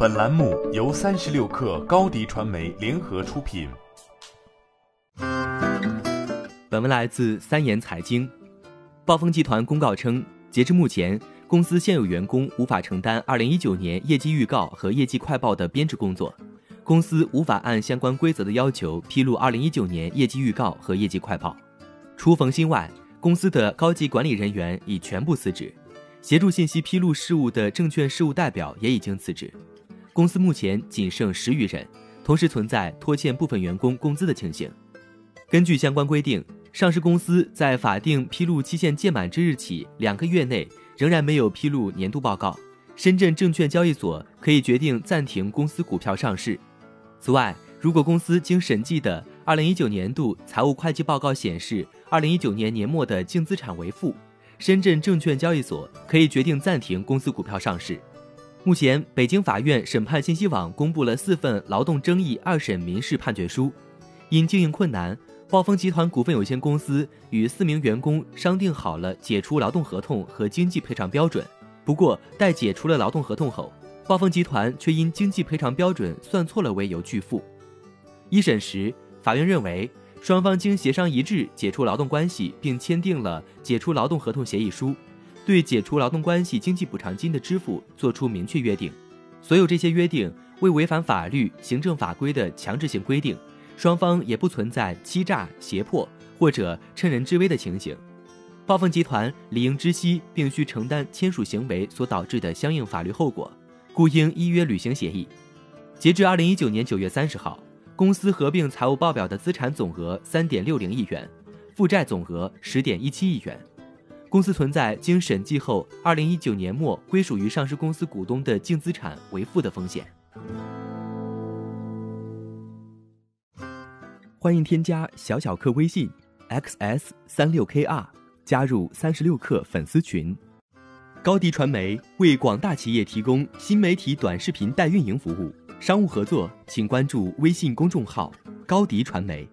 本栏目由三十六氪高低传媒联合出品。本文来自三言财经。暴风集团公告称，截至目前，公司现有员工无法承担二零一九年业绩预告和业绩快报的编制工作，公司无法按相关规则的要求披露二零一九年业绩预告和业绩快报。除冯鑫外，公司的高级管理人员已全部辞职，协助信息披露事务的证券事务代表也已经辞职。公司目前仅剩十余人，同时存在拖欠部分员工工资的情形。根据相关规定。上市公司在法定披露期限届满之日起两个月内仍然没有披露年度报告，深圳证券交易所可以决定暂停公司股票上市。此外，如果公司经审计的二零一九年度财务会计报告显示二零一九年年末的净资产为负，深圳证券交易所可以决定暂停公司股票上市。目前，北京法院审判信息网公布了四份劳动争议二审民事判决书，因经营困难。暴风集团股份有限公司与四名员工商定好了解除劳动合同和经济赔偿标准，不过待解除了劳动合同后，暴风集团却因经济赔偿标准算错了为由拒付。一审时，法院认为双方经协商一致解除劳动关系，并签订了解除劳动合同协议书，对解除劳动关系经济补偿金的支付作出明确约定。所有这些约定未违反法律、行政法规的强制性规定。双方也不存在欺诈、胁迫或者趁人之危的情形，暴风集团理应知悉并需承担签署行为所导致的相应法律后果，故应依约履行协议。截至二零一九年九月三十号，公司合并财务报表的资产总额三点六零亿元，负债总额十点一七亿元，公司存在经审计后二零一九年末归属于上市公司股东的净资产为负的风险。欢迎添加小小客微信，xs 三六 kr，加入三十六氪粉丝群。高迪传媒为广大企业提供新媒体短视频代运营服务，商务合作请关注微信公众号高迪传媒。